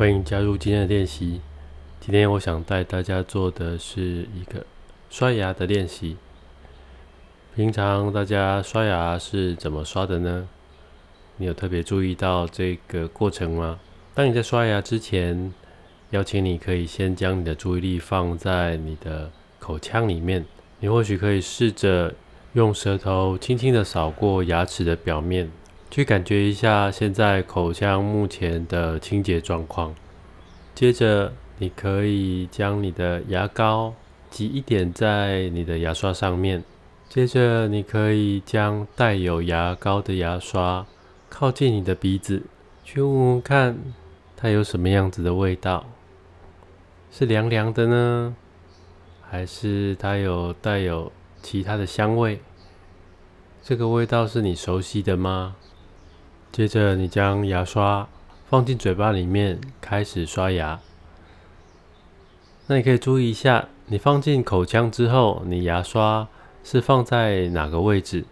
欢迎加入今天的练习。今天我想带大家做的是一个刷牙的练习。平常大家刷牙是怎么刷的呢？你有特别注意到这个过程吗？当你在刷牙之前，邀请你可以先将你的注意力放在你的口腔里面。你或许可以试着用舌头轻轻的扫过牙齿的表面。去感觉一下现在口腔目前的清洁状况。接着，你可以将你的牙膏挤一点在你的牙刷上面。接着，你可以将带有牙膏的牙刷靠近你的鼻子，去闻闻看它有什么样子的味道。是凉凉的呢，还是它有带有其他的香味？这个味道是你熟悉的吗？接着，你将牙刷放进嘴巴里面，开始刷牙。那你可以注意一下，你放进口腔之后，你牙刷是放在哪个位置？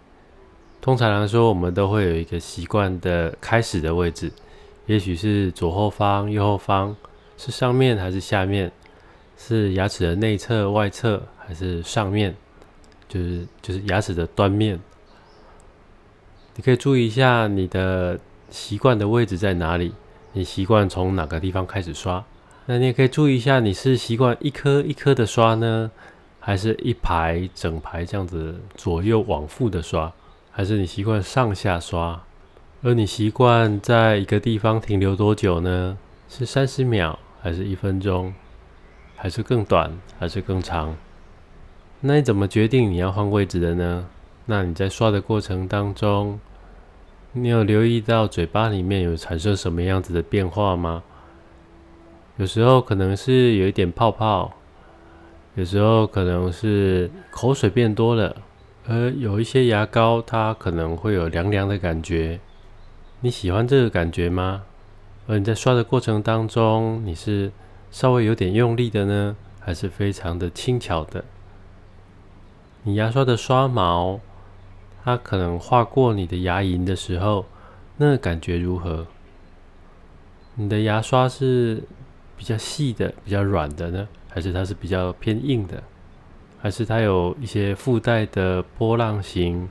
通常来说，我们都会有一个习惯的开始的位置，也许是左后方、右后方，是上面还是下面？是牙齿的内侧、外侧，还是上面？就是就是牙齿的端面。你可以注意一下你的习惯的位置在哪里，你习惯从哪个地方开始刷？那你也可以注意一下，你是习惯一颗一颗的刷呢，还是一排整排这样子左右往复的刷？还是你习惯上下刷？而你习惯在一个地方停留多久呢？是三十秒，还是一分钟，还是更短，还是更长？那你怎么决定你要换位置的呢？那你在刷的过程当中，你有留意到嘴巴里面有产生什么样子的变化吗？有时候可能是有一点泡泡，有时候可能是口水变多了，而有一些牙膏它可能会有凉凉的感觉。你喜欢这个感觉吗？而你在刷的过程当中，你是稍微有点用力的呢，还是非常的轻巧的？你牙刷的刷毛。它可能划过你的牙龈的时候，那感觉如何？你的牙刷是比较细的、比较软的呢，还是它是比较偏硬的？还是它有一些附带的波浪形？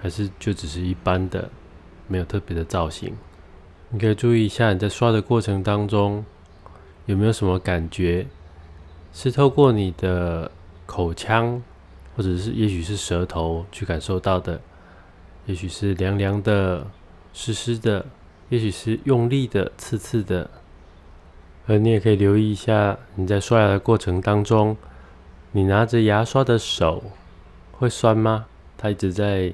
还是就只是一般的，没有特别的造型？你可以注意一下你在刷的过程当中有没有什么感觉，是透过你的口腔，或者是也许是舌头去感受到的。也许是凉凉的、湿湿的，也许是用力的、刺刺的。而你也可以留意一下，你在刷牙的过程当中，你拿着牙刷的手会酸吗？它一直在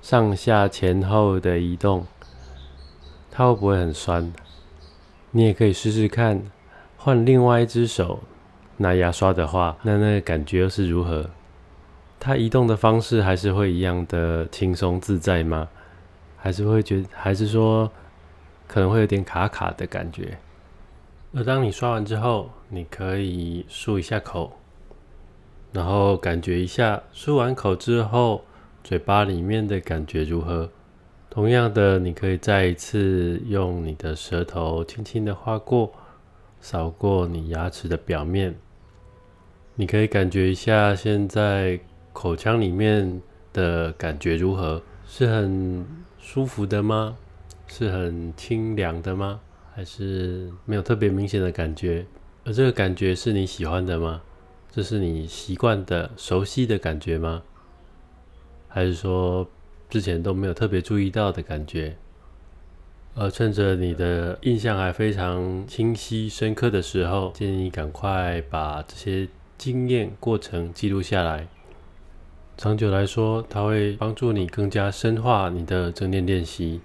上下前后的移动，它会不会很酸？你也可以试试看，换另外一只手拿牙刷的话，那那个感觉又是如何？它移动的方式还是会一样的轻松自在吗？还是会觉，还是说可能会有点卡卡的感觉？而当你刷完之后，你可以漱一下口，然后感觉一下漱完口之后嘴巴里面的感觉如何？同样的，你可以再一次用你的舌头轻轻的划过、扫过你牙齿的表面，你可以感觉一下现在。口腔里面的感觉如何？是很舒服的吗？是很清凉的吗？还是没有特别明显的感觉？而这个感觉是你喜欢的吗？这是你习惯的、熟悉的感觉吗？还是说之前都没有特别注意到的感觉？而趁着你的印象还非常清晰、深刻的时候，建议你赶快把这些经验过程记录下来。长久来说，它会帮助你更加深化你的正念练习。